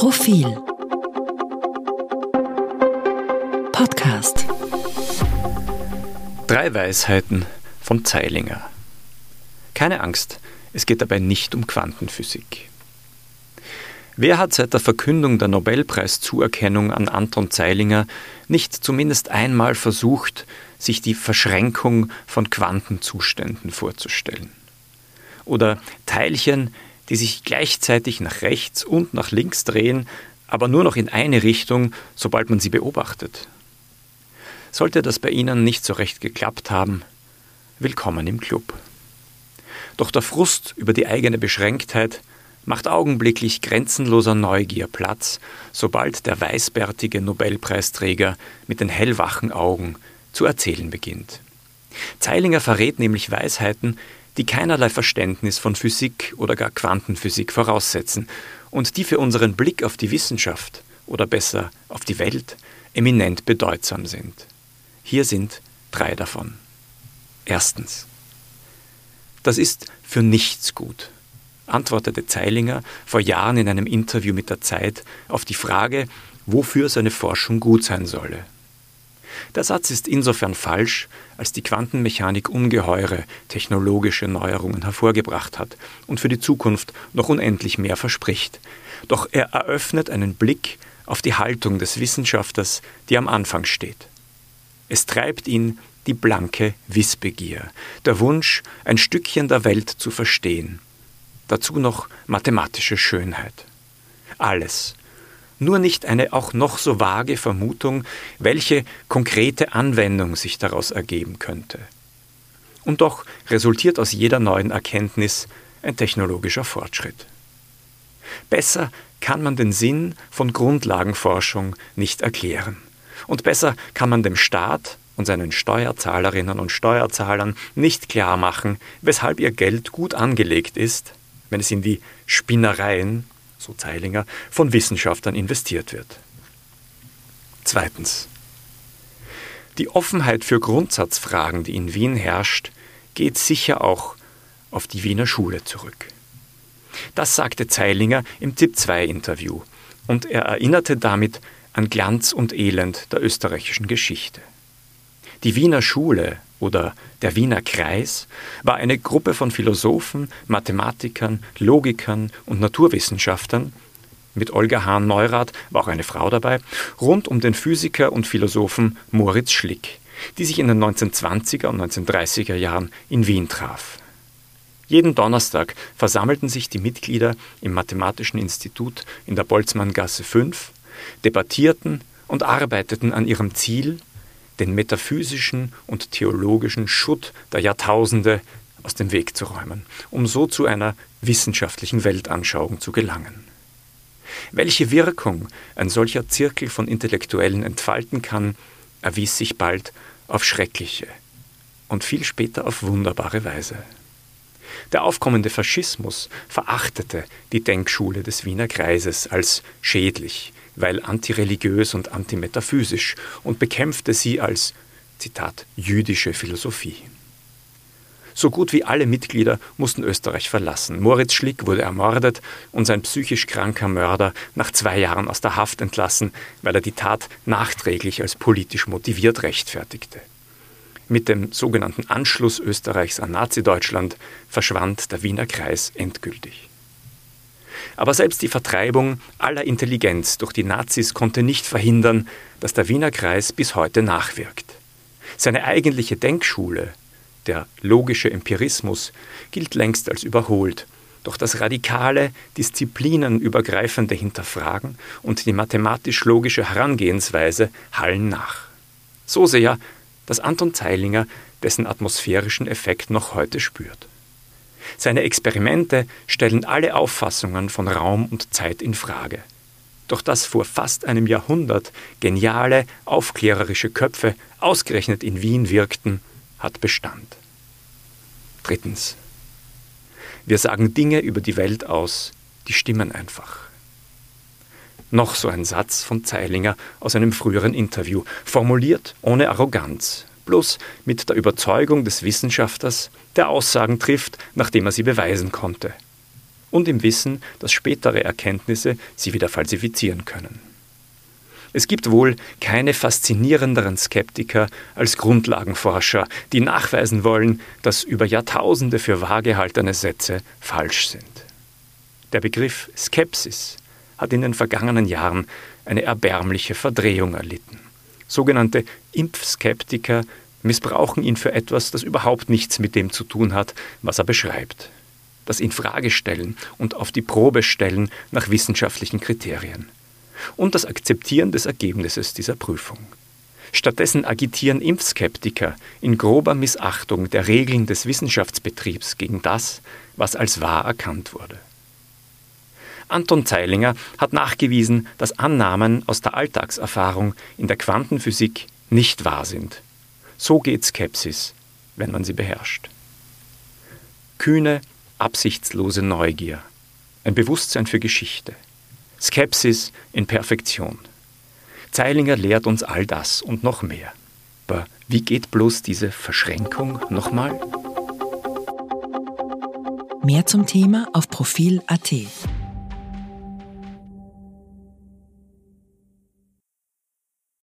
Profil Podcast Drei Weisheiten von Zeilinger. Keine Angst, es geht dabei nicht um Quantenphysik. Wer hat seit der Verkündung der Nobelpreiszuerkennung an Anton Zeilinger nicht zumindest einmal versucht, sich die Verschränkung von Quantenzuständen vorzustellen? Oder Teilchen, die sich gleichzeitig nach rechts und nach links drehen, aber nur noch in eine Richtung, sobald man sie beobachtet. Sollte das bei Ihnen nicht so recht geklappt haben, willkommen im Club. Doch der Frust über die eigene Beschränktheit macht augenblicklich grenzenloser Neugier Platz, sobald der weißbärtige Nobelpreisträger mit den hellwachen Augen zu erzählen beginnt. Zeilinger verrät nämlich Weisheiten, die keinerlei Verständnis von Physik oder gar Quantenphysik voraussetzen und die für unseren Blick auf die Wissenschaft oder besser auf die Welt eminent bedeutsam sind. Hier sind drei davon. Erstens. Das ist für nichts gut antwortete Zeilinger vor Jahren in einem Interview mit der Zeit auf die Frage, wofür seine Forschung gut sein solle. Der Satz ist insofern falsch, als die Quantenmechanik ungeheure technologische Neuerungen hervorgebracht hat und für die Zukunft noch unendlich mehr verspricht. Doch er eröffnet einen Blick auf die Haltung des Wissenschaftlers, die am Anfang steht. Es treibt ihn die blanke Wissbegier, der Wunsch, ein Stückchen der Welt zu verstehen, dazu noch mathematische Schönheit. Alles. Nur nicht eine auch noch so vage Vermutung, welche konkrete Anwendung sich daraus ergeben könnte. Und doch resultiert aus jeder neuen Erkenntnis ein technologischer Fortschritt. Besser kann man den Sinn von Grundlagenforschung nicht erklären. Und besser kann man dem Staat und seinen Steuerzahlerinnen und Steuerzahlern nicht klar machen, weshalb ihr Geld gut angelegt ist, wenn es in die Spinnereien, so Zeilinger, von Wissenschaftlern investiert wird. Zweitens. Die Offenheit für Grundsatzfragen, die in Wien herrscht, geht sicher auch auf die Wiener Schule zurück. Das sagte Zeilinger im ZIP-2-Interview und er erinnerte damit an Glanz und Elend der österreichischen Geschichte. Die Wiener Schule oder der Wiener Kreis war eine Gruppe von Philosophen, Mathematikern, Logikern und Naturwissenschaftlern, mit Olga Hahn-Neurath war auch eine Frau dabei, rund um den Physiker und Philosophen Moritz Schlick, die sich in den 1920er und 1930er Jahren in Wien traf. Jeden Donnerstag versammelten sich die Mitglieder im Mathematischen Institut in der Boltzmanngasse 5, debattierten und arbeiteten an ihrem Ziel, den metaphysischen und theologischen Schutt der Jahrtausende aus dem Weg zu räumen, um so zu einer wissenschaftlichen Weltanschauung zu gelangen. Welche Wirkung ein solcher Zirkel von Intellektuellen entfalten kann, erwies sich bald auf schreckliche und viel später auf wunderbare Weise. Der aufkommende Faschismus verachtete die Denkschule des Wiener Kreises als schädlich, weil antireligiös und antimetaphysisch und bekämpfte sie als, Zitat, jüdische Philosophie. So gut wie alle Mitglieder mussten Österreich verlassen. Moritz Schlick wurde ermordet und sein psychisch kranker Mörder nach zwei Jahren aus der Haft entlassen, weil er die Tat nachträglich als politisch motiviert rechtfertigte. Mit dem sogenannten Anschluss Österreichs an Nazi-Deutschland verschwand der Wiener Kreis endgültig. Aber selbst die Vertreibung aller Intelligenz durch die Nazis konnte nicht verhindern, dass der Wiener Kreis bis heute nachwirkt. Seine eigentliche Denkschule, der logische Empirismus, gilt längst als überholt, doch das radikale, disziplinenübergreifende Hinterfragen und die mathematisch-logische Herangehensweise hallen nach. So sehr, dass Anton Zeilinger dessen atmosphärischen Effekt noch heute spürt. Seine Experimente stellen alle Auffassungen von Raum und Zeit in Frage. Doch dass vor fast einem Jahrhundert geniale, aufklärerische Köpfe ausgerechnet in Wien wirkten, hat Bestand. Drittens. Wir sagen Dinge über die Welt aus, die stimmen einfach. Noch so ein Satz von Zeilinger aus einem früheren Interview, formuliert ohne Arroganz, bloß mit der Überzeugung des Wissenschaftlers, der Aussagen trifft, nachdem er sie beweisen konnte. und im Wissen, dass spätere Erkenntnisse sie wieder falsifizieren können. Es gibt wohl keine faszinierenderen Skeptiker als Grundlagenforscher, die nachweisen wollen, dass über Jahrtausende für wahr gehaltene Sätze falsch sind. Der Begriff Skepsis hat in den vergangenen Jahren eine erbärmliche Verdrehung erlitten. Sogenannte Impfskeptiker missbrauchen ihn für etwas, das überhaupt nichts mit dem zu tun hat, was er beschreibt. Das Infragestellen und auf die Probe stellen nach wissenschaftlichen Kriterien und das Akzeptieren des Ergebnisses dieser Prüfung. Stattdessen agitieren Impfskeptiker in grober Missachtung der Regeln des Wissenschaftsbetriebs gegen das, was als wahr erkannt wurde. Anton Zeilinger hat nachgewiesen, dass Annahmen aus der Alltagserfahrung in der Quantenphysik nicht wahr sind. So geht Skepsis, wenn man sie beherrscht. Kühne, absichtslose Neugier, ein Bewusstsein für Geschichte, Skepsis in Perfektion. Zeilinger lehrt uns all das und noch mehr. Aber wie geht bloß diese Verschränkung nochmal? Mehr zum Thema auf Profil.at.